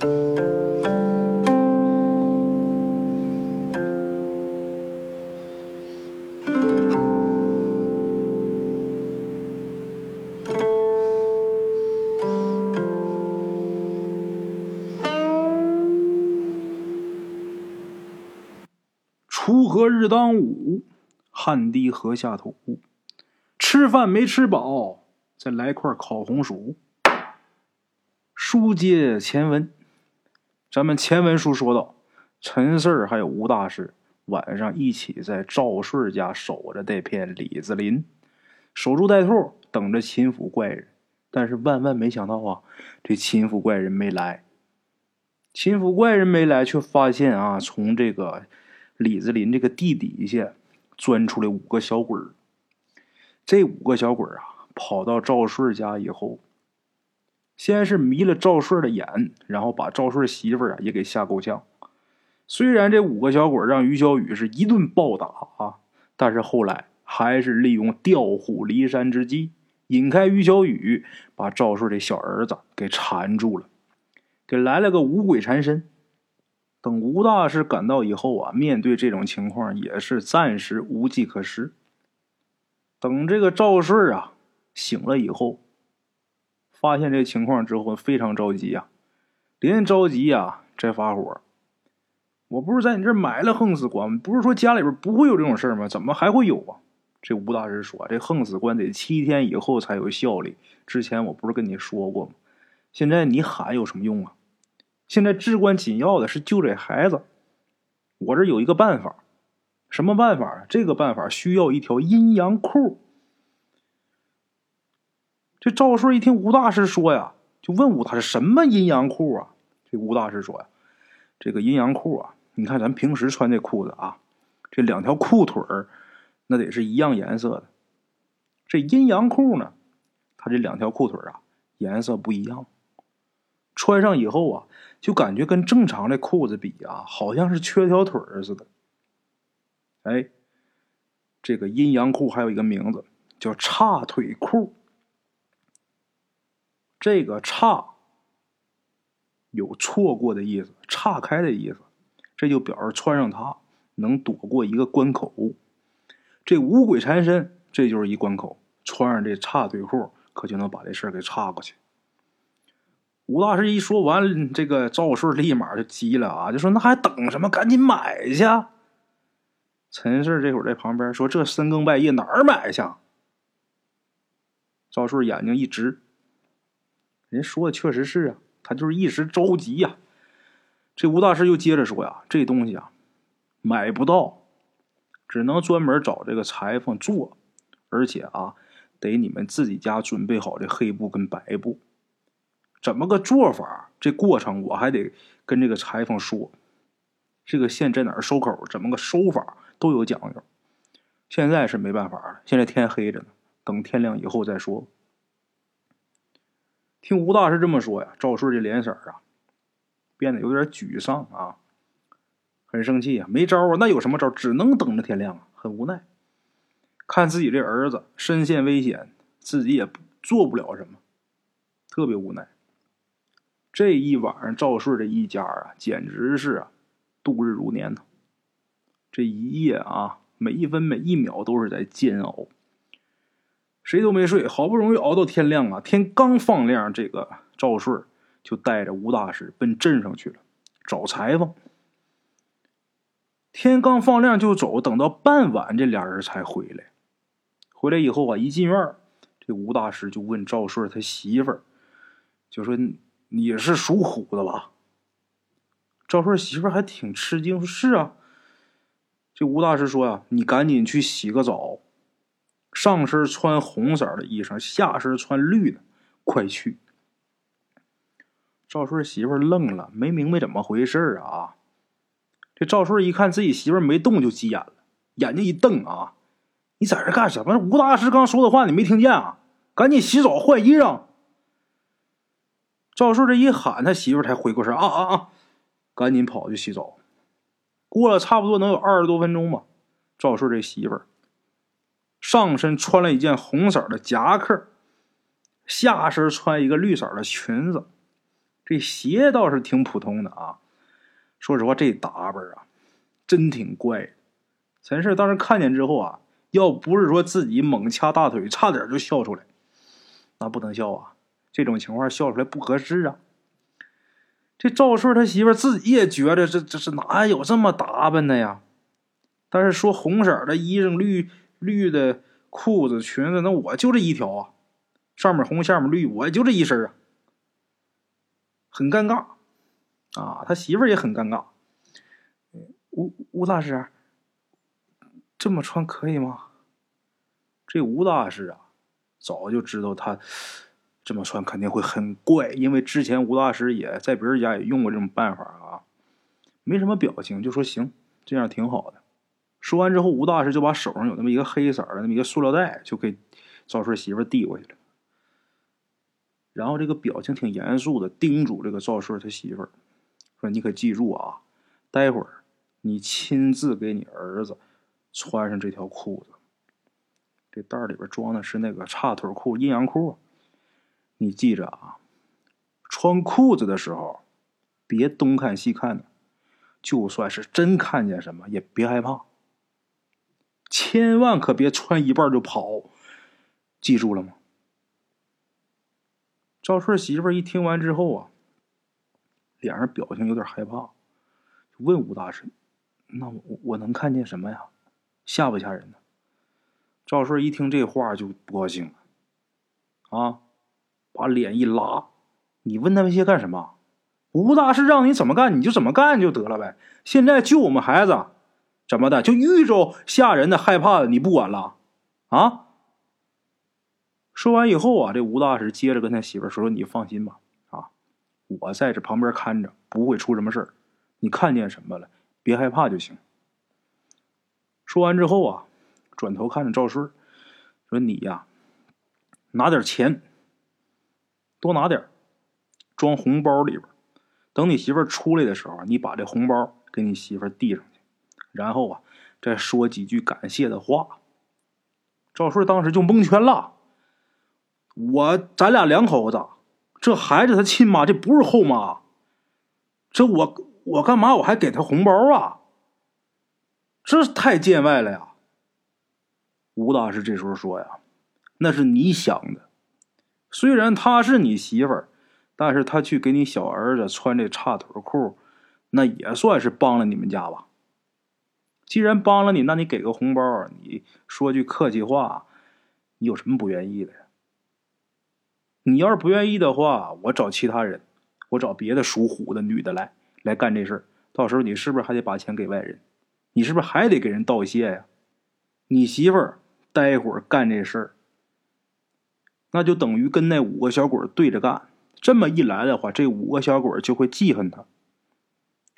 锄禾日当午，汗滴禾下土。吃饭没吃饱，再来块烤红薯。书接前文，咱们前文书说到，陈四儿还有吴大师晚上一起在赵顺家守着这片李子林，守株待兔，等着秦府怪人。但是万万没想到啊，这秦府怪人没来。秦府怪人没来，却发现啊，从这个。李子林这个地底下钻出来五个小鬼儿，这五个小鬼儿啊，跑到赵顺家以后，先是迷了赵顺的眼，然后把赵顺媳妇儿啊也给吓够呛。虽然这五个小鬼让于小雨是一顿暴打啊，但是后来还是利用调虎离山之计，引开于小雨，把赵顺的小儿子给缠住了，给来了个五鬼缠身。等吴大师赶到以后啊，面对这种情况也是暂时无计可施。等这个赵顺啊醒了以后，发现这情况之后非常着急呀，连着急呀再发火。我不是在你这买了横死棺，不是说家里边不会有这种事吗？怎么还会有啊？这吴大师说，这横死棺得七天以后才有效力。之前我不是跟你说过吗？现在你喊有什么用啊？现在至关紧要的是救这孩子，我这有一个办法，什么办法？这个办法需要一条阴阳裤。这赵顺一听吴大师说呀，就问吴大师什么阴阳裤啊？这吴大师说呀，这个阴阳裤啊，你看咱平时穿这裤子啊，这两条裤腿儿那得是一样颜色的。这阴阳裤呢，它这两条裤腿啊颜色不一样。穿上以后啊，就感觉跟正常的裤子比啊，好像是缺条腿似的。哎，这个阴阳裤还有一个名字叫叉腿裤。这个岔有错过的意思，岔开的意思，这就表示穿上它能躲过一个关口。这五鬼缠身，这就是一关口，穿上这岔腿裤，可就能把这事儿给岔过去。吴大师一说完，这个赵顺立马就急了啊，就说：“那还等什么？赶紧买去！”陈氏这会儿在旁边说：“这深更半夜哪儿买去？”赵顺眼睛一直，人说的确实是啊，他就是一时着急呀。这吴大师又接着说呀：“这东西啊，买不到，只能专门找这个裁缝做，而且啊，得你们自己家准备好这黑布跟白布。”怎么个做法？这过程我还得跟这个裁缝说，这个线在哪儿收口？怎么个收法都有讲究。现在是没办法了，现在天黑着呢，等天亮以后再说。听吴大师这么说呀，赵顺这脸色啊变得有点沮丧啊，很生气啊，没招啊，那有什么招？只能等着天亮啊，很无奈。看自己这儿子身陷危险，自己也做不了什么，特别无奈。这一晚上，赵顺这一家啊，简直是啊，度日如年呢。这一夜啊，每一分每一秒都是在煎熬，谁都没睡。好不容易熬到天亮啊，天刚放亮，这个赵顺就带着吴大师奔镇上去了，找裁缝。天刚放亮就走，等到傍晚，这俩人才回来。回来以后啊，一进院，这吴大师就问赵顺他媳妇儿，就说。你是属虎的吧？赵顺媳妇儿还挺吃惊，说是啊。这吴大师说呀：“你赶紧去洗个澡，上身穿红色的衣裳，下身穿绿的，快去。”赵顺媳妇愣了，没明白怎么回事啊。这赵顺一看自己媳妇没动，就急眼了，眼睛一瞪啊：“你在这干什么？吴大师刚说的话你没听见啊？赶紧洗澡换衣裳。”赵顺这一喊，他媳妇才回过神啊啊啊！赶紧跑去洗澡。过了差不多能有二十多分钟吧。赵顺这媳妇上身穿了一件红色的夹克，下身穿一个绿色的裙子。这鞋倒是挺普通的啊。说实话，这打扮啊，真挺怪。陈氏当时看见之后啊，要不是说自己猛掐大腿，差点就笑出来。那不能笑啊，这种情况笑出来不合适啊。这赵顺他媳妇自己也觉得这这是哪有这么打扮的呀？但是说红色的衣裳、绿绿的裤子、裙子，那我就这一条啊，上面红下面绿，我就这一身啊，很尴尬啊。他媳妇也很尴尬。吴吴大师，这么穿可以吗？这吴大师啊，早就知道他。这么穿肯定会很怪，因为之前吴大师也在别人家也用过这种办法啊，没什么表情，就说行，这样挺好的。说完之后，吴大师就把手上有那么一个黑色的那么一个塑料袋，就给赵顺媳妇递过去了。然后这个表情挺严肃的，叮嘱这个赵顺他媳妇说：“你可记住啊，待会儿你亲自给你儿子穿上这条裤子。这袋里边装的是那个叉腿裤、阴阳裤。”你记着啊，穿裤子的时候，别东看西看的，就算是真看见什么，也别害怕。千万可别穿一半就跑，记住了吗？赵顺媳妇一听完之后啊，脸上表情有点害怕，问吴大师：“那我我能看见什么呀？吓不吓人呢？”赵顺一听这话就不高兴了，啊！把脸一拉，你问那些干什么？吴大师让你怎么干你就怎么干就得了呗。现在救我们孩子，怎么的？就遇着吓人的、害怕的，你不管了啊？说完以后啊，这吴大师接着跟他媳妇说：“说你放心吧，啊，我在这旁边看着，不会出什么事儿。你看见什么了，别害怕就行。”说完之后啊，转头看着赵顺，说：“你呀，拿点钱。”多拿点装红包里边等你媳妇出来的时候，你把这红包给你媳妇递上，然后啊，再说几句感谢的话。赵顺当时就蒙圈了，我咱俩两口子，这孩子他亲妈，这不是后妈，这我我干嘛我还给他红包啊？这太见外了呀！吴大师这时候说呀：“那是你想的。”虽然她是你媳妇儿，但是她去给你小儿子穿这叉腿裤，那也算是帮了你们家吧。既然帮了你，那你给个红包，你说句客气话，你有什么不愿意的呀？你要是不愿意的话，我找其他人，我找别的属虎的女的来来干这事儿。到时候你是不是还得把钱给外人？你是不是还得给人道谢呀？你媳妇儿待会儿干这事儿。那就等于跟那五个小鬼对着干，这么一来的话，这五个小鬼就会记恨他，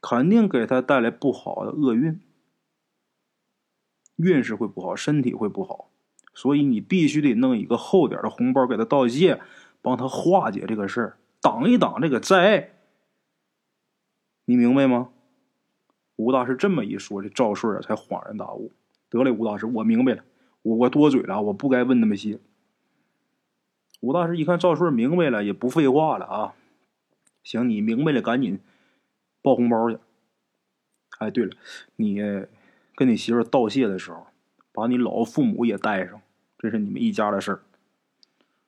肯定给他带来不好的厄运，运势会不好，身体会不好，所以你必须得弄一个厚点的红包给他道谢，帮他化解这个事儿，挡一挡这个灾。你明白吗？吴大师这么一说，这赵顺才恍然大悟，得嘞，吴大师，我明白了，我我多嘴了，我不该问那么些。吴大师一看赵顺明白了，也不废话了啊！行，你明白了，赶紧包红包去。哎，对了，你跟你媳妇道谢的时候，把你老父母也带上，这是你们一家的事儿。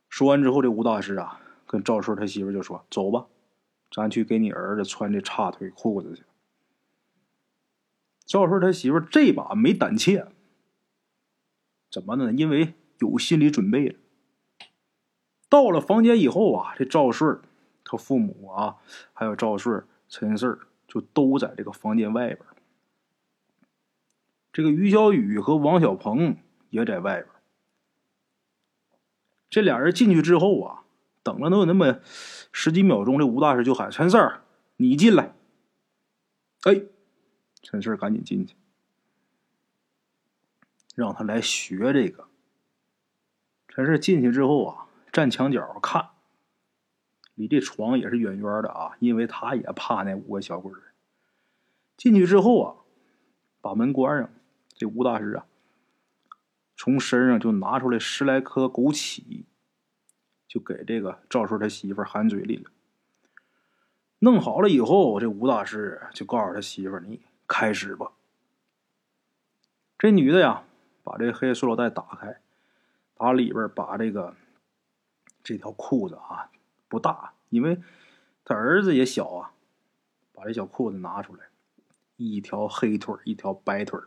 说完之后，这吴大师啊，跟赵顺他媳妇就说：“走吧，咱去给你儿子穿这叉腿裤子去。”赵顺他媳妇这把没胆怯，怎么呢？因为有心理准备了。到了房间以后啊，这赵顺他父母啊，还有赵顺、陈四就都在这个房间外边。这个于小雨和王小鹏也在外边。这俩人进去之后啊，等了能有那么十几秒钟，这吴大师就喊陈四儿：“你进来。”哎，陈四儿赶紧进去，让他来学这个。陈四进去之后啊。站墙角看，离这床也是远远的啊，因为他也怕那五个小鬼进去之后啊，把门关上。这吴大师啊，从身上就拿出来十来颗枸杞，就给这个赵顺他媳妇含嘴里了。弄好了以后，这吴大师就告诉他媳妇：“你开始吧。”这女的呀，把这黑塑料袋打开，打里边把这个这条裤子啊不大，因为他儿子也小啊，把这小裤子拿出来，一条黑腿一条白腿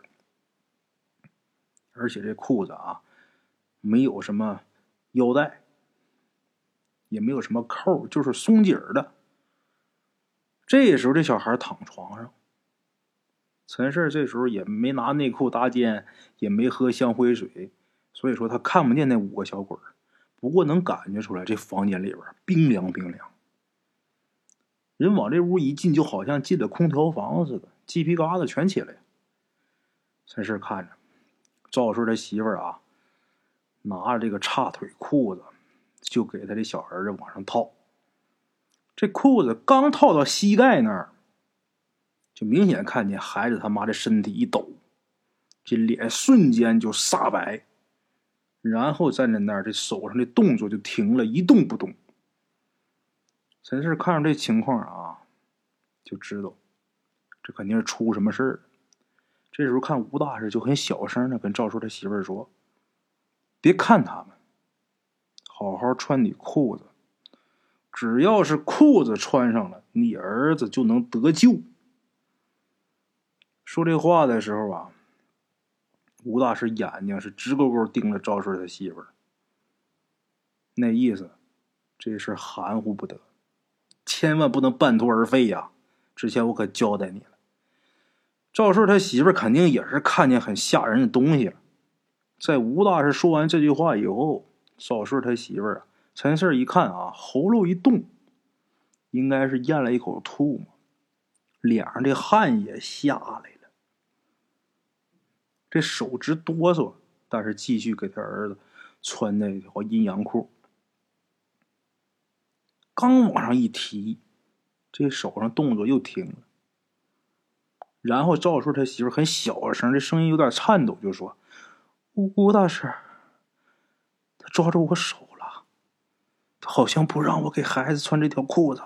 而且这裤子啊没有什么腰带，也没有什么扣，就是松紧的。这时候，这小孩躺床上。陈氏这时候也没拿内裤搭肩，也没喝香灰水，所以说他看不见那五个小鬼不过能感觉出来，这房间里边冰凉冰凉。人往这屋一进，就好像进了空调房似的，鸡皮疙瘩全起来。陈氏看着赵顺他媳妇儿啊，拿着这个叉腿裤子，就给他的小儿子往上套。这裤子刚套到膝盖那儿。就明显看见孩子他妈的身体一抖，这脸瞬间就煞白，然后站在那儿，这手上的动作就停了，一动不动。陈氏看着这情况啊，就知道这肯定是出什么事儿。这时候看吴大师就很小声的跟赵顺他媳妇儿说：“别看他们，好好穿你裤子，只要是裤子穿上了，你儿子就能得救。”说这话的时候啊，吴大师眼睛是直勾勾盯着赵顺他媳妇儿，那意思，这事含糊不得，千万不能半途而废呀！之前我可交代你了。赵顺他媳妇肯定也是看见很吓人的东西了。在吴大师说完这句话以后，赵顺他媳妇啊，陈四一看啊，喉咙一动，应该是咽了一口吐沫，脸上的汗也下来了。这手直哆嗦，但是继续给他儿子穿那条阴阳裤。刚往上一提，这手上动作又停了。然后赵顺他媳妇很小声，这声音有点颤抖，就说：“吴吴大师，他抓住我手了，他好像不让我给孩子穿这条裤子。”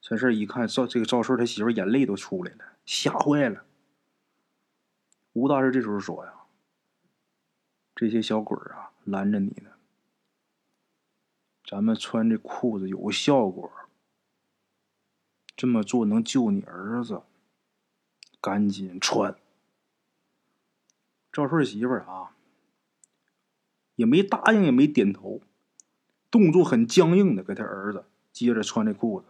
陈氏一看赵这个赵顺他媳妇眼泪都出来了，吓坏了。吴大师这时候说：“呀，这些小鬼啊，拦着你呢。咱们穿这裤子有效果，这么做能救你儿子，赶紧穿。”赵顺媳妇儿啊，也没答应，也没点头，动作很僵硬的给他儿子接着穿这裤子。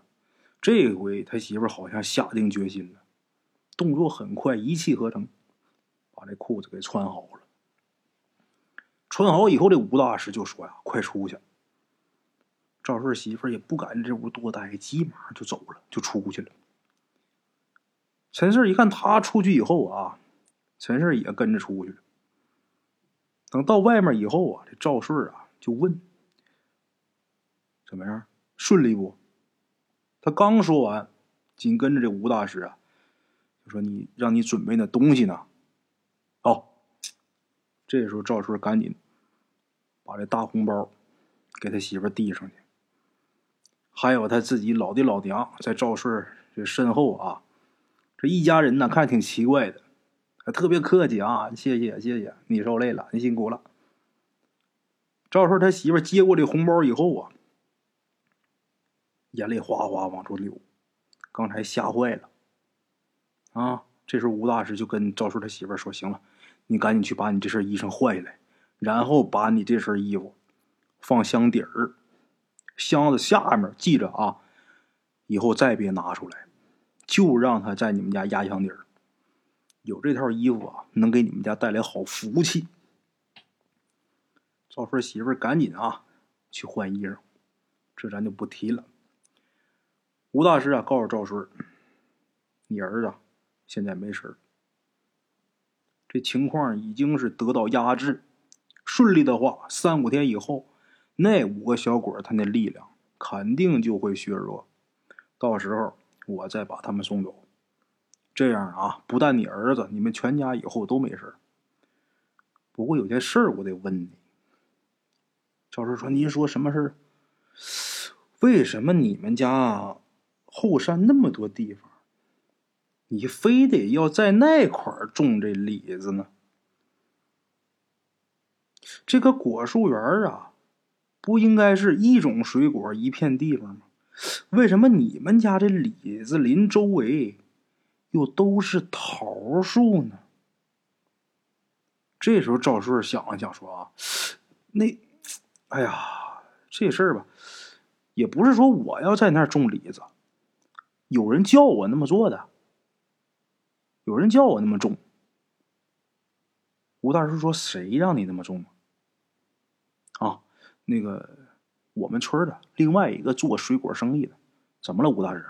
这回他媳妇儿好像下定决心了，动作很快，一气呵成。把这裤子给穿好了，穿好以后，这吴大师就说：“呀，快出去！”赵顺媳妇也不敢这屋多待，急忙就走了，就出去了。陈四一看他出去以后啊，陈四也跟着出去了。等到外面以后啊，这赵顺啊就问：“怎么样？顺利不？”他刚说完，紧跟着这吴大师啊就说：“你让你准备那东西呢。”哦，这时候赵顺赶紧把这大红包给他媳妇递上去，还有他自己老的老娘在赵顺这身后啊，这一家人呢看着挺奇怪的，还特别客气啊，谢谢谢谢，你受累了，你辛苦了。赵顺他媳妇接过这红包以后啊，眼泪哗哗往出流，刚才吓坏了啊。这时候吴大师就跟赵顺他媳妇说：“行了。”你赶紧去把你这身衣裳换下来，然后把你这身衣服放箱底儿，箱子下面记着啊，以后再别拿出来，就让他在你们家压箱底儿。有这套衣服啊，能给你们家带来好福气。赵顺媳妇赶紧啊去换衣裳，这咱就不提了。吴大师啊告诉赵顺，你儿子现在没事儿。这情况已经是得到压制，顺利的话，三五天以后，那五个小鬼他那力量肯定就会削弱，到时候我再把他们送走。这样啊，不但你儿子，你们全家以后都没事不过有件事我得问你。赵顺说：“您说什么事为什么你们家后山那么多地方，你非得要在那块种这李子呢？这个果树园啊，不应该是一种水果一片地方吗？为什么你们家这李子林周围又都是桃树呢？这时候赵顺想了想说：“啊，那，哎呀，这事儿吧，也不是说我要在那儿种李子，有人叫我那么做的，有人叫我那么种。”吴大师说：“谁让你那么种？”那个我们村的另外一个做水果生意的，怎么了，吴大师？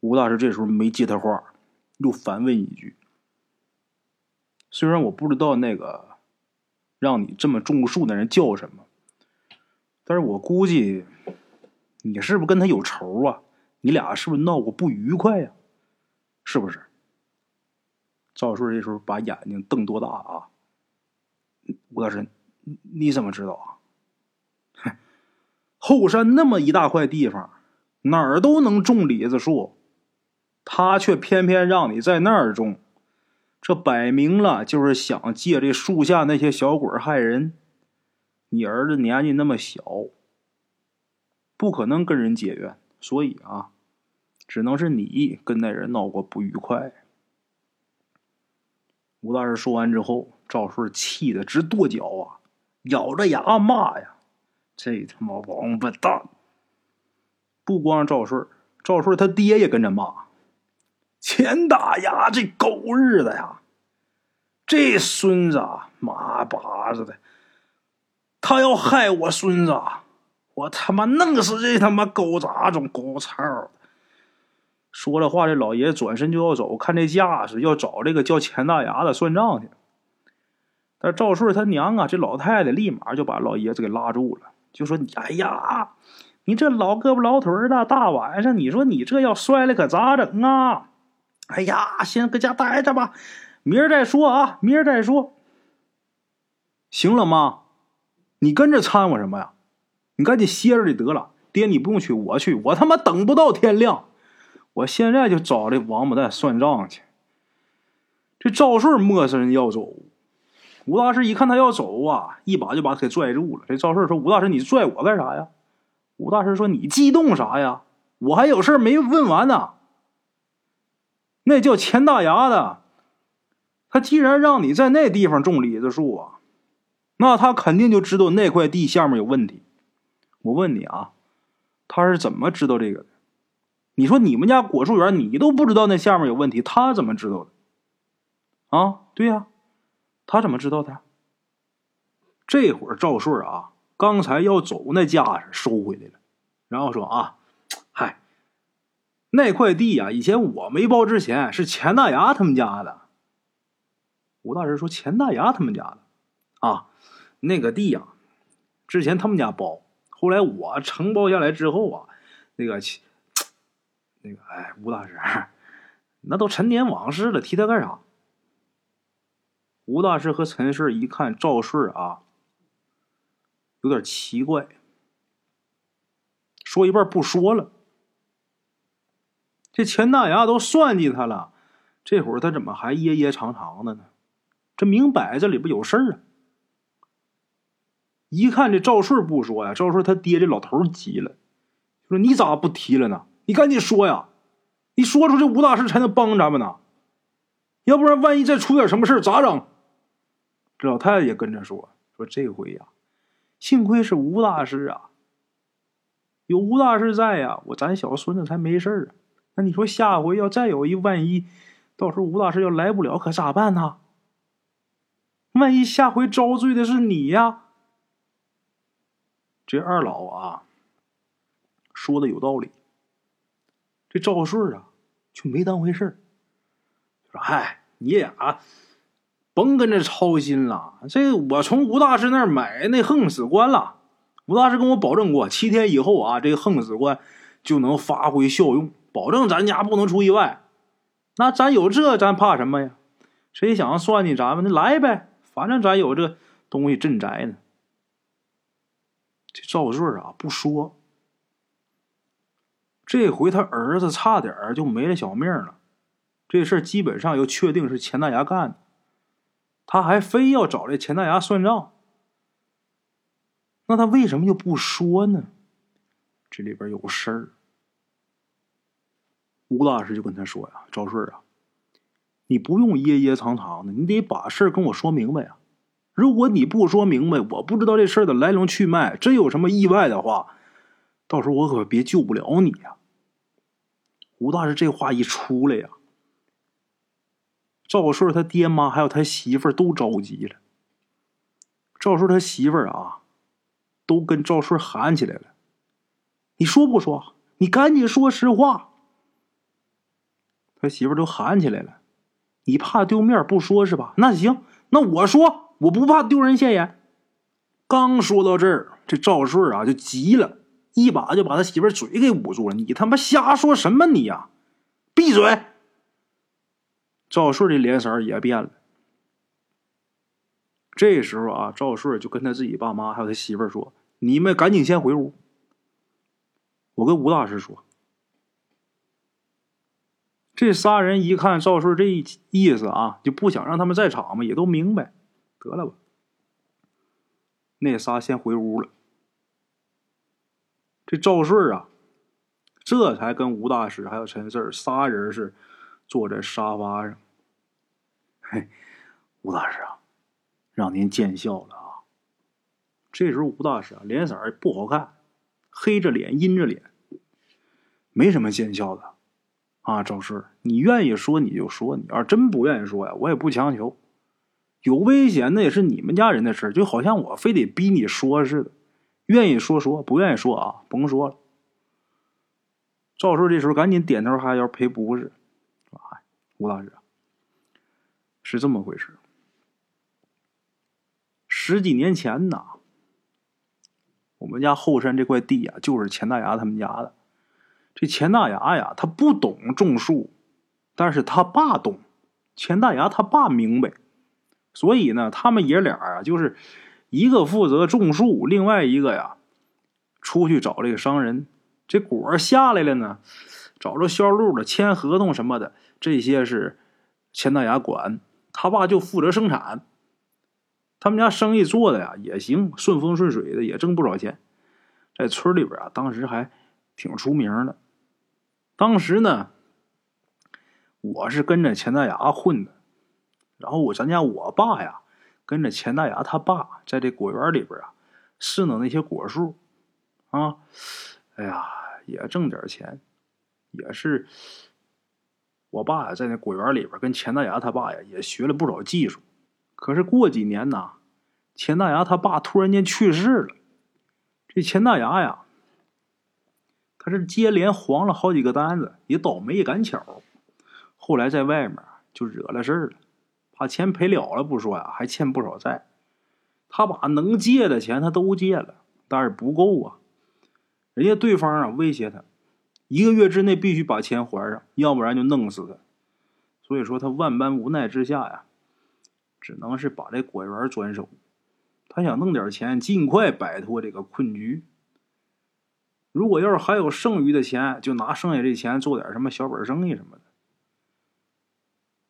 吴大师这时候没接他话，又反问一句：“虽然我不知道那个让你这么种树的人叫什么，但是我估计你是不是跟他有仇啊？你俩是不是闹过不愉快呀？是不是？”赵顺这时候把眼睛瞪多大啊！吴大师。你怎么知道啊？哼，后山那么一大块地方，哪儿都能种李子树，他却偏偏让你在那儿种，这摆明了就是想借这树下那些小鬼害人。你儿子年纪那么小，不可能跟人结怨，所以啊，只能是你跟那人闹过不愉快。吴大师说完之后，赵顺气得直跺脚啊！咬着牙骂呀：“这他妈王八蛋！”不光赵顺，赵顺他爹也跟着骂：“钱大牙这狗日的呀！这孙子啊妈巴子的，他要害我孙子，我他妈弄死这他妈狗杂种狗操！”说了话，这老爷转身就要走，看这架势，要找这个叫钱大牙的算账去。但赵顺他娘啊，这老太太立马就把老爷子给拉住了，就说：“你哎呀，你这老胳膊老腿的，大晚上你说你这要摔了可咋整啊？哎呀，先搁家待着吧，明儿再说啊，明儿再说。行了，妈，你跟着掺和什么呀？你赶紧歇着就得了。爹，你不用去，我去，我他妈等不到天亮，我现在就找这王八蛋算账去。”这赵顺陌生人要走。吴大师一看他要走啊，一把就把他给拽住了。这赵顺说：“吴大师，你拽我干啥呀？”吴大师说：“你激动啥呀？我还有事没问完呢。那叫钱大牙的，他既然让你在那地方种李子树啊，那他肯定就知道那块地下面有问题。我问你啊，他是怎么知道这个的？你说你们家果树园，你都不知道那下面有问题，他怎么知道的？啊，对呀。”他怎么知道的？这会儿赵顺啊，刚才要走那架势收回来了，然后说啊，嗨，那块地呀，以前我没包之前是钱大牙他们家的。吴大师说钱大牙他们家的啊，那个地呀，之前他们家包，后来我承包下来之后啊，那个，那个，哎，吴大师，那都陈年往事了，提他干啥？吴大师和陈顺一看赵顺啊，有点奇怪，说一半不说了。这钱大牙都算计他了，这会儿他怎么还掖掖长长的呢？这明摆着里边有事儿啊！一看这赵顺不说呀，赵顺他爹这老头急了，说：“你咋不提了呢？你赶紧说呀！你说出这吴大师才能帮咱们呢，要不然万一再出点什么事咋整？”这老太太也跟着说：“说这回呀，幸亏是吴大师啊，有吴大师在呀，我咱小孙子才没事儿啊。那你说下回要再有一万一，到时候吴大师要来不了，可咋办呢？万一下回遭罪的是你呀？”这二老啊，说的有道理。这赵顺啊，就没当回事儿，说：“嗨，你俩。”甭跟着操心了，这我从吴大师那儿买那横死棺了。吴大师跟我保证过，七天以后啊，这个横死棺就能发挥效用，保证咱家不能出意外。那咱有这，咱怕什么呀？谁想算计咱们，那来呗，反正咱有这东西镇宅呢。这赵顺啊，不说，这回他儿子差点就没了小命了。这事儿基本上又确定是钱大牙干的，他还非要找这钱大牙算账。那他为什么就不说呢？这里边有事儿。吴大师就跟他说呀：“赵顺啊，你不用掖掖藏藏的，你得把事儿跟我说明白呀。如果你不说明白，我不知道这事儿的来龙去脉，真有什么意外的话，到时候我可别救不了你呀。”吴大师这话一出来呀，赵顺他爹妈还有他媳妇儿都着急了。赵顺他媳妇儿啊，都跟赵顺喊起来了：“你说不说？你赶紧说实话！”他媳妇都喊起来了：“你怕丢面不说是吧？那行，那我说，我不怕丢人现眼。”刚说到这儿，这赵顺啊就急了，一把就把他媳妇嘴给捂住了：“你他妈瞎说什么你呀！闭嘴！”赵顺的脸色也变了。这时候啊，赵顺就跟他自己爸妈还有他媳妇儿说：“你们赶紧先回屋，我跟吴大师说。”这仨人一看赵顺这意思啊，就不想让他们在场嘛，也都明白，得了吧。那仨先回屋了。这赵顺啊，这才跟吴大师还有陈四仨人是坐在沙发上。嘿，吴大师啊，让您见笑了啊。这时候吴大师啊，脸色不好看，黑着脸，阴着脸，没什么见笑的。啊，赵顺，你愿意说你就说，你要真不愿意说呀，我也不强求。有危险那也是你们家人的事就好像我非得逼你说似的。愿意说说，不愿意说啊，甭说了。赵顺这时候赶紧点头哈腰赔不是。吴大师，是这么回事。十几年前呐，我们家后山这块地啊，就是钱大牙他们家的。这钱大牙呀，他不懂种树，但是他爸懂。钱大牙他爸明白，所以呢，他们爷俩啊，就是一个负责种树，另外一个呀，出去找这个商人。这果下来了呢，找着销路了，签合同什么的，这些是钱大牙管，他爸就负责生产。他们家生意做的呀也行，顺风顺水的，也挣不少钱，在村里边啊，当时还挺出名的。当时呢，我是跟着钱大牙混的，然后我咱家我爸呀，跟着钱大牙他爸在这果园里边啊，侍弄那些果树，啊，哎呀，也挣点钱，也是我爸在那果园里边跟钱大牙他爸呀也学了不少技术。可是过几年呐，钱大牙他爸突然间去世了，这钱大牙呀。他是接连黄了好几个单子，也倒霉也赶巧，后来在外面就惹了事儿了，把钱赔了了不说呀，还欠不少债。他把能借的钱他都借了，但是不够啊。人家对方啊威胁他，一个月之内必须把钱还上，要不然就弄死他。所以说他万般无奈之下呀，只能是把这果园转手。他想弄点钱，尽快摆脱这个困局。如果要是还有剩余的钱，就拿剩下这钱做点什么小本生意什么的。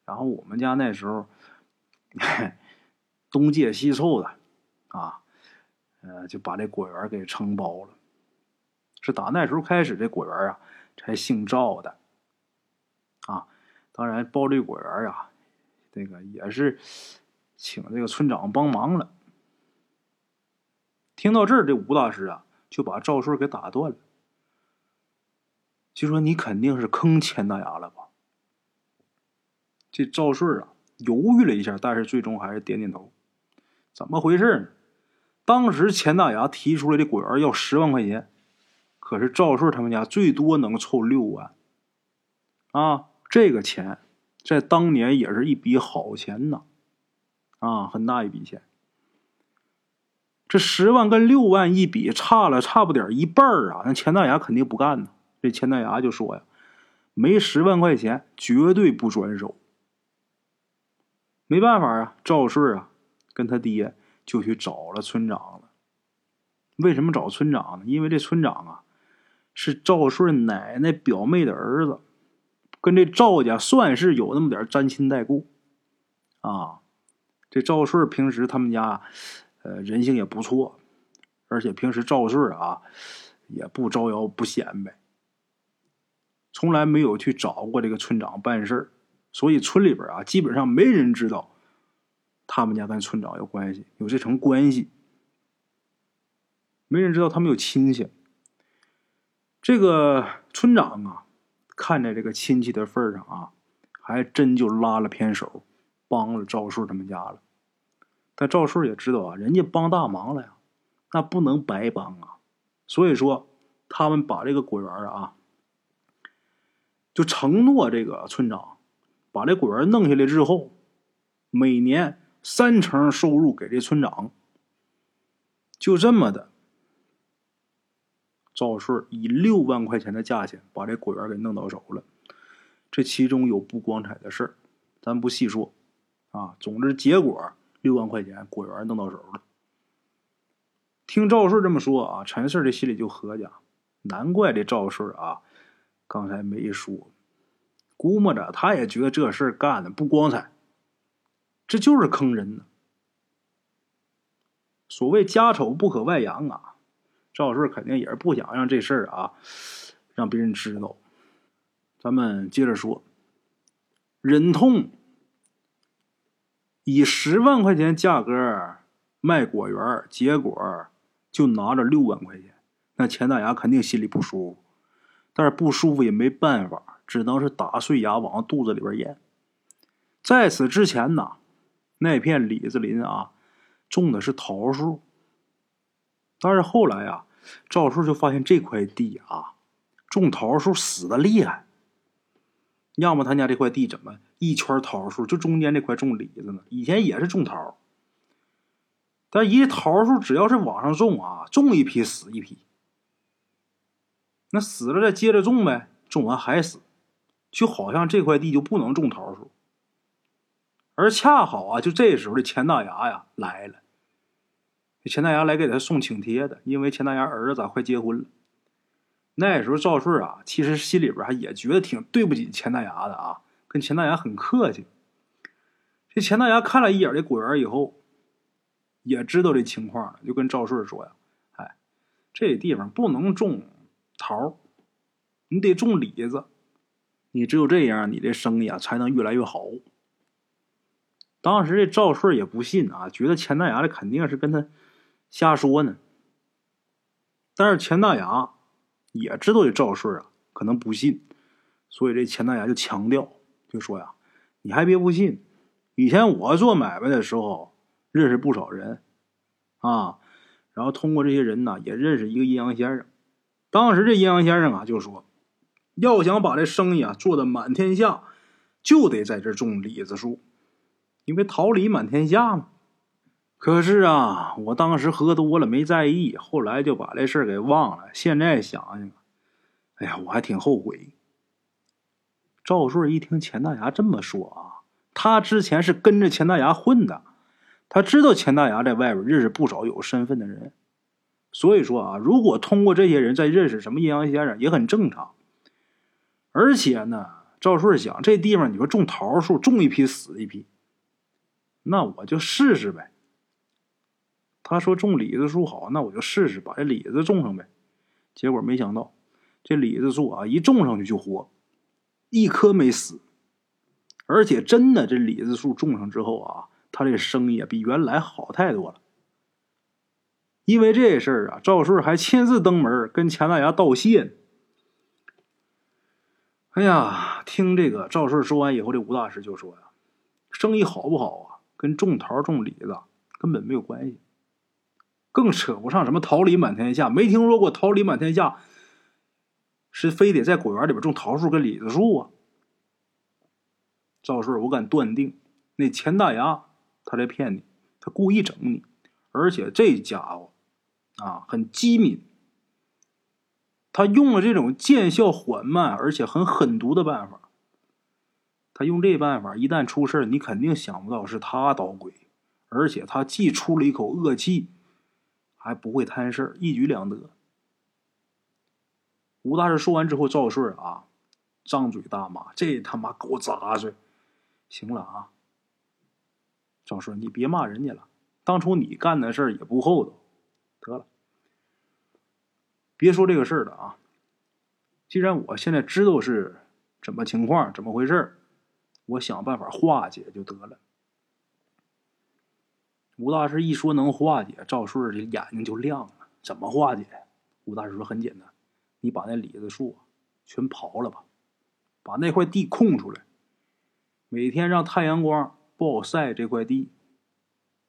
然后我们家那时候 东借西凑的，啊，呃，就把这果园给承包了。是打那时候开始，这果园啊才姓赵的。啊，当然包这果园啊，这个也是请这个村长帮忙了。听到这儿，这吴大师啊。就把赵顺给打断了，就说：“你肯定是坑钱大牙了吧？”这赵顺啊，犹豫了一下，但是最终还是点点头。怎么回事呢？当时钱大牙提出来的果园要十万块钱，可是赵顺他们家最多能凑六万。啊，这个钱在当年也是一笔好钱呐，啊，很大一笔钱。这十万跟六万一比，差了差不点一半啊！那钱大牙肯定不干呢。这钱大牙就说呀：“没十万块钱，绝对不转手。”没办法啊，赵顺啊，跟他爹就去找了村长了。为什么找村长呢？因为这村长啊，是赵顺奶奶表妹的儿子，跟这赵家算是有那么点沾亲带故啊。这赵顺平时他们家，呃，人性也不错，而且平时赵顺啊也不招摇不显摆，从来没有去找过这个村长办事儿，所以村里边啊基本上没人知道他们家跟村长有关系，有这层关系，没人知道他们有亲戚。这个村长啊，看在这个亲戚的份上啊，还真就拉了偏手，帮了赵顺他们家了。但赵顺也知道啊，人家帮大忙了呀，那不能白帮啊。所以说，他们把这个果园啊，就承诺这个村长，把这果园弄下来之后，每年三成收入给这村长。就这么的。赵顺以六万块钱的价钱把这果园给弄到手了，这其中有不光彩的事儿，咱不细说，啊，总之结果六万块钱果园弄到手了。听赵顺这么说啊，陈四这心里就合计，难怪这赵顺啊刚才没说，估摸着他也觉得这事干的不光彩，这就是坑人呢。所谓家丑不可外扬啊。赵顺肯定也是不想让这事儿啊让别人知道。咱们接着说，忍痛以十万块钱价格卖果园，结果就拿着六万块钱，那钱大牙肯定心里不舒服，但是不舒服也没办法，只能是打碎牙往肚子里边咽。在此之前呢，那片李子林啊种的是桃树，但是后来啊。赵树就发现这块地啊，种桃树死的厉害。要么他家这块地怎么一圈桃树，就中间这块种李子呢？以前也是种桃，但一桃树只要是往上种啊，种一批死一批。那死了再接着种呗，种完还死，就好像这块地就不能种桃树。而恰好啊，就这时候的钱大牙呀来了。钱大牙来给他送请帖的，因为钱大牙儿子咋快结婚了。那时候赵顺啊，其实心里边还也觉得挺对不起钱大牙的啊，跟钱大牙很客气。这钱大牙看了一眼这果园以后，也知道这情况了，就跟赵顺说呀：“哎，这地方不能种桃，你得种李子，你只有这样，你这生意啊才能越来越好。”当时这赵顺也不信啊，觉得钱大牙的肯定是跟他。瞎说呢！但是钱大牙也知道这赵顺啊可能不信，所以这钱大牙就强调，就说呀：“你还别不信，以前我做买卖的时候认识不少人啊，然后通过这些人呢也认识一个阴阳先生。当时这阴阳先生啊就说，要想把这生意啊做的满天下，就得在这种李子树，因为桃李满天下嘛。”可是啊，我当时喝多了没在意，后来就把这事儿给忘了。现在想想，哎呀，我还挺后悔。赵顺一听钱大牙这么说啊，他之前是跟着钱大牙混的，他知道钱大牙在外边认识不少有身份的人，所以说啊，如果通过这些人再认识什么阴阳先生也很正常。而且呢，赵顺想这地方你说种桃树，种一批死一批，那我就试试呗。他说种李子树好，那我就试试把这李子种上呗。结果没想到，这李子树啊一种上去就活，一棵没死。而且真的，这李子树种上之后啊，他这生意啊比原来好太多了。因为这事儿啊，赵顺还亲自登门跟钱大牙道谢。哎呀，听这个赵顺说完以后，这吴大师就说呀：“生意好不好啊，跟种桃种李子根本没有关系。”更扯不上什么桃李满天下，没听说过桃李满天下，是非得在果园里边种桃树跟李子树啊？赵顺，我敢断定，那钱大牙他在骗你，他故意整你，而且这家伙啊很机敏，他用了这种见效缓慢而且很狠毒的办法。他用这办法，一旦出事你肯定想不到是他捣鬼，而且他既出了一口恶气。还不会摊事儿，一举两得。吴大师说完之后，赵顺啊，张嘴大骂：“这他妈狗杂碎！”行了啊，赵顺，你别骂人家了。当初你干的事儿也不厚道，得了，别说这个事儿了啊。既然我现在知道是怎么情况、怎么回事我想办法化解就得了。吴大师一说能化解，赵顺这眼睛就亮了。怎么化解？吴大师说很简单，你把那李子树全刨了吧，把那块地空出来，每天让太阳光不好晒这块地，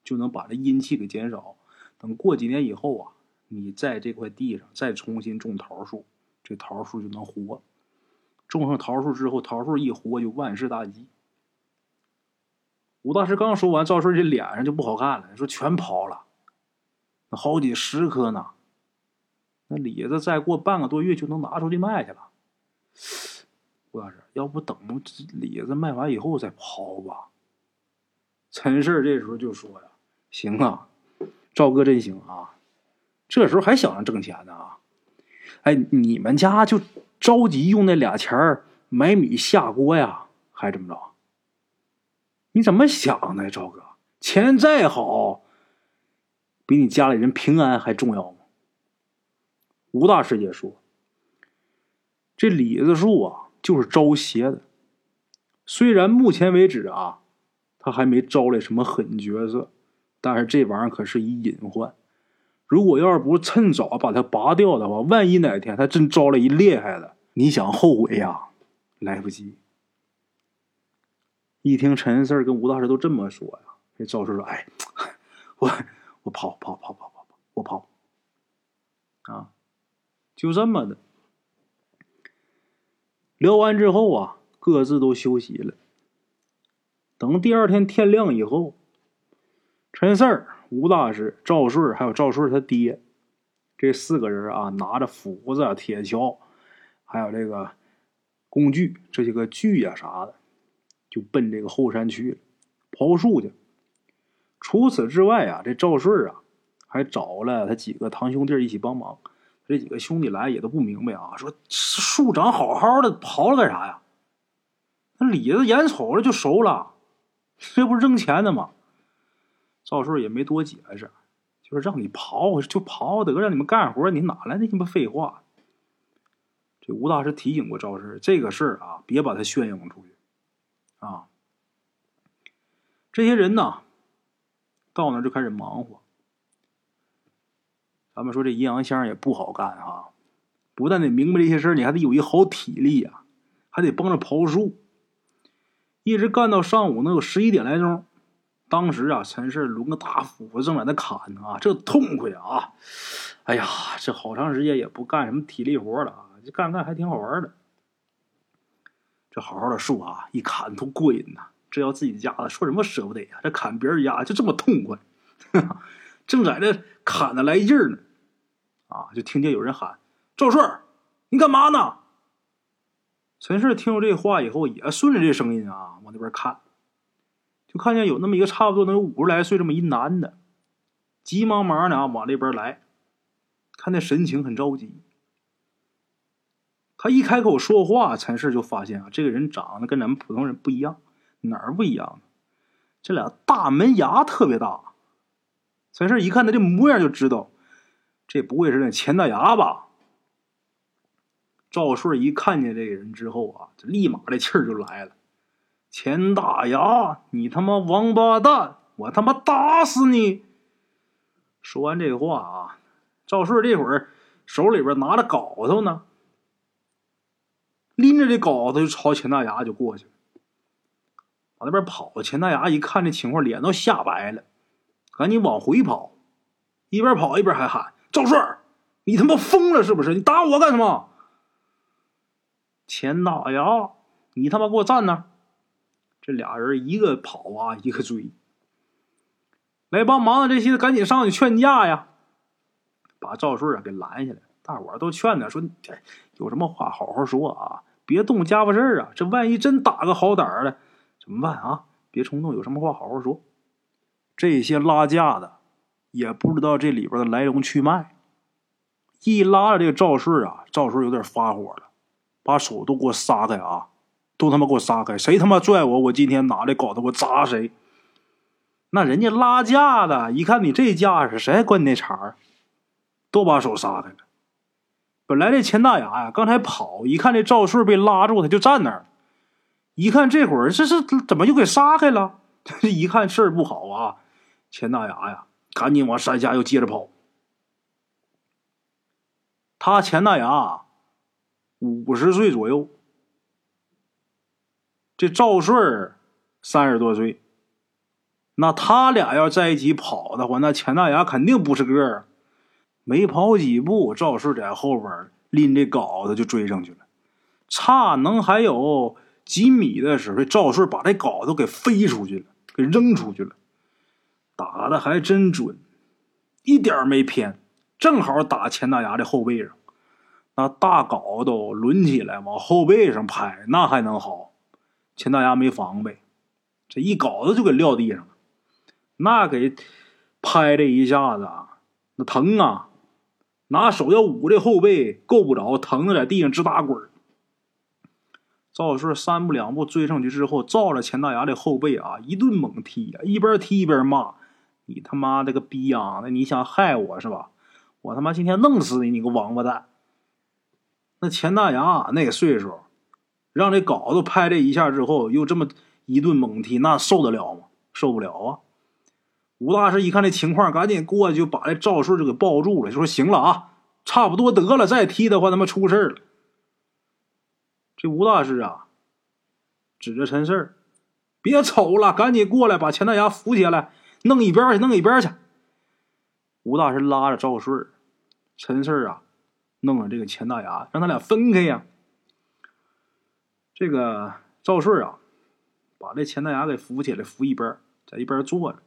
就能把这阴气给减少。等过几年以后啊，你在这块地上再重新种桃树，这桃树就能活。种上桃树之后，桃树一活就万事大吉。吴大师刚说完，赵顺这脸上就不好看了，说全刨了，那好几十颗呢。那李子再过半个多月就能拿出去卖去了。吴大师，要不等李子卖完以后再刨吧？陈氏这时候就说呀：“行啊，赵哥真行啊，这时候还想着挣钱呢啊！哎，你们家就……”着急用那俩钱儿买米下锅呀，还怎么着？你怎么想的，赵哥？钱再好，比你家里人平安还重要吗？吴大师也说：“这李子树啊，就是招邪的。虽然目前为止啊，他还没招来什么狠角色，但是这玩意儿可是一隐患。”如果要是不趁早把它拔掉的话，万一哪天他真招了一厉害的，你想后悔呀，来不及。一听陈四跟吴大师都这么说呀，这赵顺说：“哎，我我跑跑跑跑跑跑，我跑。”啊，就这么的。聊完之后啊，各自都休息了。等第二天天亮以后，陈四儿。吴大师、赵顺还有赵顺他爹，这四个人啊，拿着斧子、铁锹，还有这个工具，这些个锯呀啥的，就奔这个后山去了，刨树去。除此之外啊，这赵顺啊，还找了他几个堂兄弟一起帮忙。这几个兄弟来也都不明白啊，说树长好好的，刨了干啥呀？那李子眼瞅着就熟了，这不是挣钱的吗？赵顺也没多解释，就是让你刨就刨得让你们干活，你哪来那鸡巴废话？这吴大师提醒过赵顺，这个事儿啊，别把它宣扬出去啊。这些人呢，到那就开始忙活。咱们说这阴阳相也不好干啊，不但得明白这些事儿，你还得有一好体力呀，还得帮着刨树，一直干到上午能有十一点来钟。当时啊，陈氏抡个大斧子正在那砍呢啊，这痛快啊！哎呀，这好长时间也不干什么体力活了啊，这干干还挺好玩的。这好好的树啊，一砍都过瘾呐。这要自己家的，说什么舍不得呀？这砍别人家就这么痛快，正在这砍的来劲呢，啊，就听见有人喊：“赵顺，你干嘛呢？”陈顺听到这话以后，也顺着这声音啊，往那边看。就看见有那么一个差不多能有五十来岁这么一男的，急忙忙的啊往这边来，看那神情很着急。他一开口说话，陈氏就发现啊，这个人长得跟咱们普通人不一样，哪儿不一样？这俩大门牙特别大。陈氏一看他这模样就知道，这不会是那钱大牙吧？赵顺一看见这个人之后啊，就立马这气儿就来了。钱大牙，你他妈王八蛋！我他妈打死你！说完这话啊，赵顺这会儿手里边拿着镐头呢，拎着这镐子就朝钱大牙就过去了，往那边跑。钱大牙一看这情况，脸都吓白了，赶紧往回跑，一边跑一边还喊：“赵顺，你他妈疯了是不是？你打我干什么？”钱大牙，你他妈给我站那！这俩人一个跑啊，一个追。来帮忙的这些赶紧上去劝架呀，把赵顺啊给拦下来。大伙儿都劝他说：“有什么话好好说啊，别动家伙事儿啊。这万一真打个好歹的，怎么办啊？别冲动，有什么话好好说。”这些拉架的也不知道这里边的来龙去脉，一拉着这个赵顺啊，赵顺有点发火了，把手都给我撒开啊！都他妈给我撒开！谁他妈拽我，我今天拿来镐头我扎谁！那人家拉架的，一看你这架势，谁还管你那茬都把手撒开了。本来这钱大牙呀，刚才跑，一看这赵顺被拉住，他就站那儿。一看这会儿，这是怎么又给撒开了？这一看事儿不好啊！钱大牙呀，赶紧往山下又接着跑。他钱大牙五十岁左右，这赵顺三十多岁。那他俩要在一起跑的话，那钱大牙肯定不是个儿。没跑几步，赵顺在后边拎着镐子就追上去了。差能还有几米的时候，赵顺把这镐子给飞出去了，给扔出去了。打的还真准，一点没偏，正好打钱大牙的后背上。那大镐都抡起来往后背上拍，那还能好？钱大牙没防备，这一镐子就给撂地上了。那给拍这一下子，那疼啊！拿手要捂这后背，够不着，疼的在地上直打滚。赵小顺三步两步追上去之后，照着钱大牙的后背啊，一顿猛踢啊，一边踢一边骂：“你他妈的个逼样的！你想害我是吧？我他妈今天弄死你，你个王八蛋！”那钱大牙那个岁数，让这镐子拍这一下之后，又这么一顿猛踢，那受得了吗？受不了啊！吴大师一看这情况，赶紧过去就把这赵顺就给抱住了，就说：“行了啊，差不多得了，再踢的话他妈出事了。”这吴大师啊，指着陈四别瞅了，赶紧过来把钱大牙扶起来，弄一边去，弄一边去。”吴大师拉着赵顺陈四啊，弄了这个钱大牙，让他俩分开呀。这个赵顺啊，把这钱大牙给扶起来，扶一边，在一边坐着。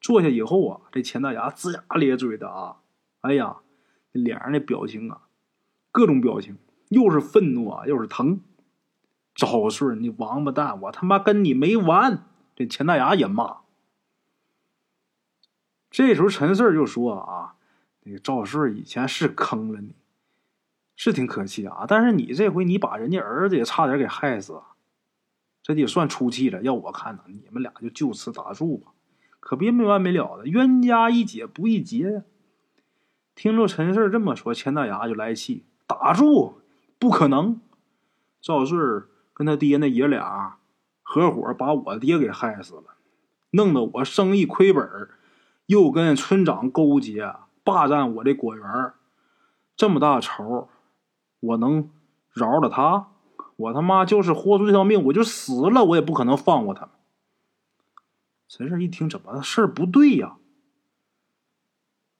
坐下以后啊，这钱大牙龇牙咧嘴的啊，哎呀，脸上的表情啊，各种表情，又是愤怒啊，又是疼。赵顺，你王八蛋，我他妈跟你没完！这钱大牙也骂。这时候陈四就说啊，那个赵顺以前是坑了你，是挺可气啊，但是你这回你把人家儿子也差点给害死，这也算出气了。要我看呢，你们俩就就此打住吧。可别没完没了的，冤家宜解不宜结呀！听着陈四这么说，钱大牙就来气，打住！不可能！赵顺跟他爹那爷俩合伙把我爹给害死了，弄得我生意亏本，又跟村长勾结，霸占我这果园，这么大仇，我能饶了他？我他妈就是豁出这条命，我就死了，我也不可能放过他们。陈氏一听，怎么事儿不对呀？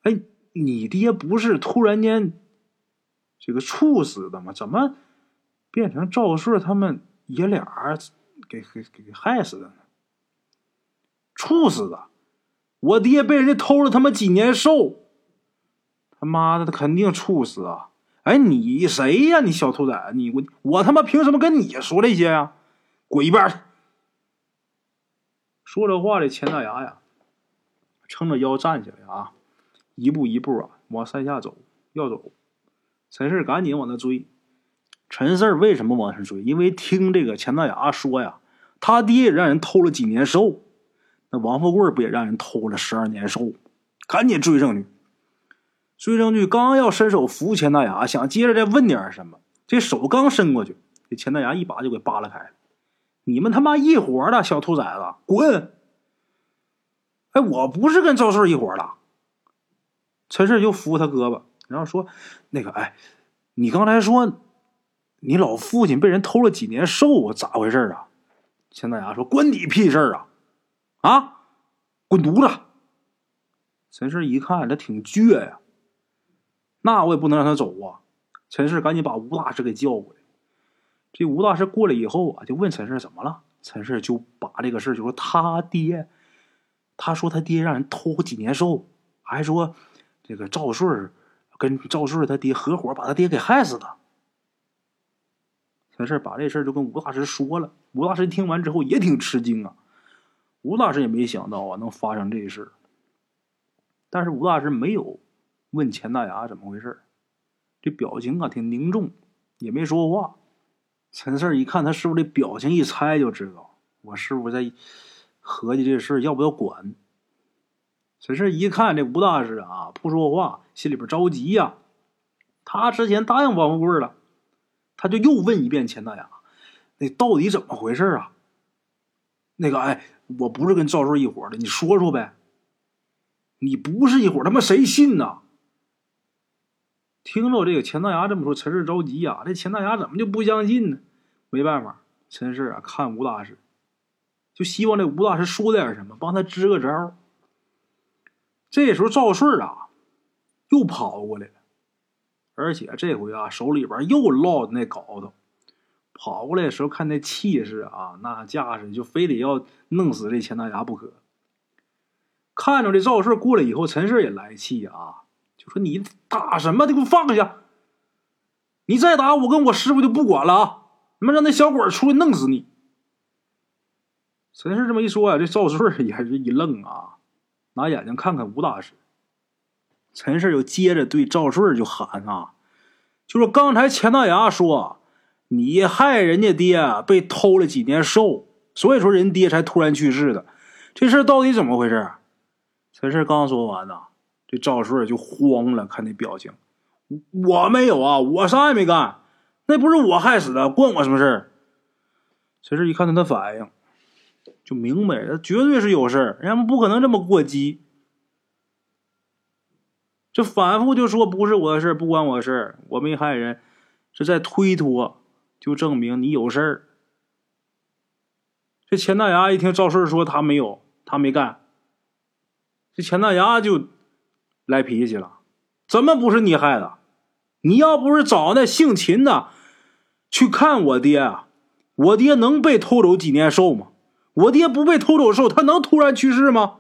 哎，你爹不是突然间这个猝死的吗？怎么变成赵顺他们爷俩给给给害死的呢？猝死的，我爹被人家偷了他妈几年寿，他妈的，他肯定猝死啊！哎，你谁呀？你小兔崽子，你我我他妈凭什么跟你说这些呀？滚一边去！说这话的钱大牙呀，撑着腰站起来啊，一步一步啊往山下走，要走。陈四赶紧往那追。陈四为什么往上追？因为听这个钱大牙说呀，他爹也让人偷了几年寿，那王富贵不也让人偷了十二年寿？赶紧追上去。追上去，刚要伸手扶钱大牙，想接着再问点什么，这手刚伸过去，这钱大牙一把就给扒拉开了。你们他妈一伙的小兔崽子，滚！哎，我不是跟赵顺一伙的。陈氏就扶他胳膊，然后说：“那个，哎，你刚才说你老父亲被人偷了几年寿，咋回事啊？”钱大牙说：“关你屁事啊！啊，滚犊子！”陈氏一看，他挺倔呀，那我也不能让他走啊。陈氏赶紧把吴大师给叫过来。这吴大师过来以后啊，就问陈氏怎么了。陈氏就把这个事就说他爹，他说他爹让人偷几年寿，还说这个赵顺跟赵顺他爹合伙把他爹给害死的。陈氏把这事就跟吴大师说了。吴大师听完之后也挺吃惊啊。吴大师也没想到啊能发生这事但是吴大师没有问钱大牙怎么回事这表情啊挺凝重，也没说话。陈四一看他师傅这表情，一猜就知道我师傅在合计这事要不要管。陈四一看这吴大师啊不说话，心里边着急呀。他之前答应王富贵了，他就又问一遍钱大牙：“那到底怎么回事啊？”那个，哎，我不是跟赵顺一伙的，你说说呗。你不是一伙，他妈谁信呢？听着这个钱大牙这么说，陈氏着急呀。这钱大牙怎么就不相信呢？没办法，陈氏啊，看吴大师，就希望这吴大师说点什么，帮他支个招。这时候赵顺啊，又跑过来了，而且这回啊，手里边又落那镐头。跑过来的时候，看那气势啊，那架势，就非得要弄死这钱大牙不可。看着这赵顺过来以后，陈氏也来气啊，说：“你打什么？你给我放下！你再打我，跟我师傅就不管了啊！你们让那小鬼出来弄死你！”陈氏这么一说呀，这赵顺也是一愣啊，拿眼睛看看吴大师。陈氏又接着对赵顺就喊啊，就说：“刚才钱大牙说你害人家爹被偷了几年寿，所以说人爹才突然去世的。这事到底怎么回事？”陈氏刚说完呢，这赵顺就慌了，看那表情，我没有啊，我啥也没干，那不是我害死的，关我什么事儿？其实一看他的反应，就明白他绝对是有事儿，人家不可能这么过激。这反复就说不是我的事儿不关我的事儿，我没害人，是在推脱，就证明你有事儿。这钱大牙一听赵顺说他没有，他没干。这钱大牙就来脾气了，怎么不是你害的？你要不是找那姓秦的去看我爹啊，我爹能被偷走几年寿吗？我爹不被偷走寿，他能突然去世吗？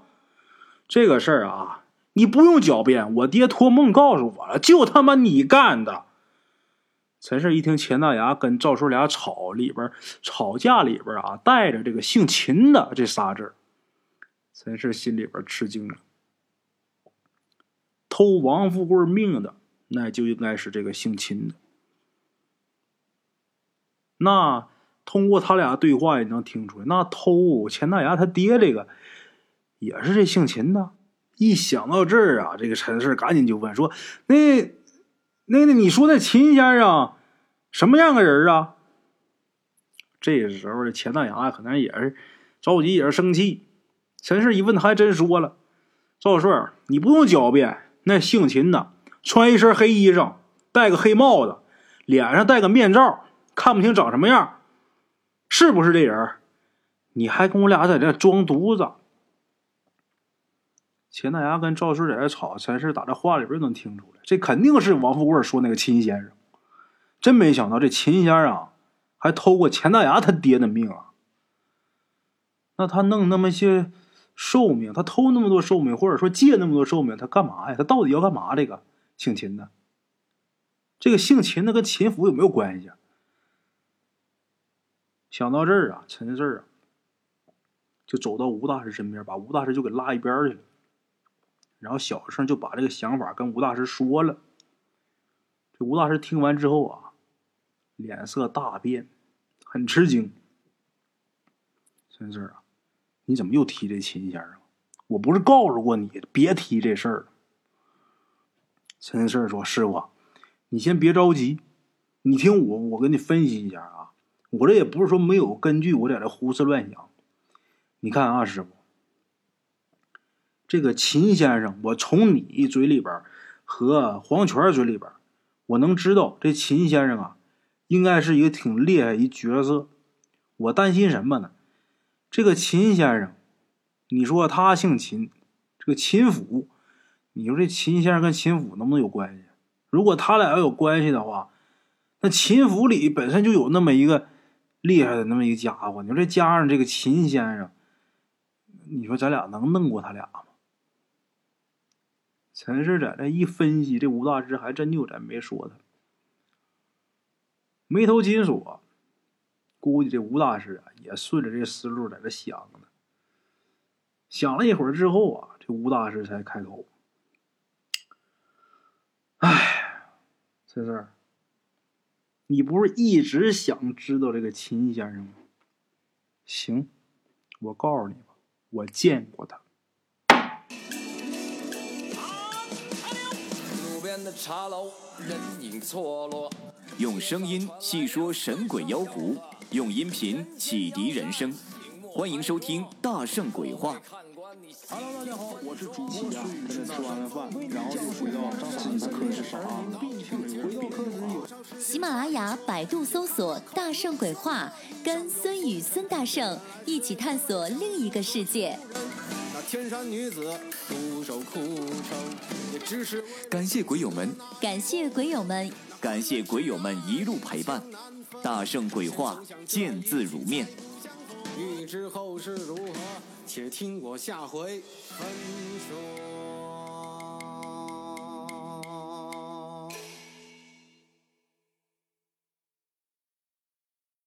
这个事儿啊，你不用狡辩，我爹托梦告诉我了，就他妈你干的。陈氏一听钱大牙跟赵叔俩吵里边吵架里边啊，带着这个姓秦的这仨字陈氏心里边吃惊了。偷王富贵命的，那就应该是这个姓秦的。那通过他俩对话也能听出来，那偷钱大牙他爹这个也是这姓秦的。一想到这儿啊，这个陈氏赶紧就问说：“那、那、那，你说那秦先生什么样个人啊？”这时候的钱大牙可能也是着急，也是生气。陈氏一问，他还真说了：“赵顺，你不用狡辩。”那姓秦的穿一身黑衣裳，戴个黑帽子，脸上戴个面罩，看不清长什么样，是不是这人？你还跟我俩在这装犊子？钱大牙跟赵顺在这吵，陈氏打这话里边能听出来，这肯定是王富贵说那个秦先生。真没想到这秦先生还偷过钱大牙他爹的命啊！那他弄那么些。寿命，他偷那么多寿命，或者说借那么多寿命，他干嘛呀？他到底要干嘛？这个姓秦的，这个姓秦的跟秦福有没有关系？啊？想到这儿啊，陈四啊，就走到吴大师身边，把吴大师就给拉一边去了，然后小胜就把这个想法跟吴大师说了。这吴大师听完之后啊，脸色大变，很吃惊。陈四啊。你怎么又提这秦先生？我不是告诉过你别提这事儿？陈四说：“师傅，你先别着急，你听我，我给你分析一下啊。我这也不是说没有根据，我在这胡思乱想。你看啊，师傅，这个秦先生，我从你嘴里边和黄泉嘴里边，我能知道这秦先生啊，应该是一个挺厉害一角色。我担心什么呢？”这个秦先生，你说他姓秦，这个秦府，你说这秦先生跟秦府能不能有关系？如果他俩要有关系的话，那秦府里本身就有那么一个厉害的那么一个家伙，你说这加上这个秦先生，你说咱俩能弄过他俩吗？陈氏在这一分析，这吴大师还真就咱没说他，眉头紧锁。估计这吴大师啊，也顺着这思路在这想呢。想了一会儿之后啊，这吴大师才开口：“哎，这事儿，你不是一直想知道这个秦先生吗？行，我告诉你吧，我见过他。路边的茶楼，人影错落。用声音细说神鬼妖狐，用音频启迪人生。欢迎收听《大圣鬼话》。Hello，大家好，我是主播呀。跟着吃完了饭，然后就回到自己的课室上啊。回到课室有喜马拉雅、百度搜索“大圣鬼话”，跟孙宇、孙大圣一起探索另一个世界。那天山女子独守枯城，也只是感谢鬼友们，感谢鬼友们，感谢鬼友们一路陪伴。大圣鬼话，见字如面。欲知后事如何，且听我下回分说。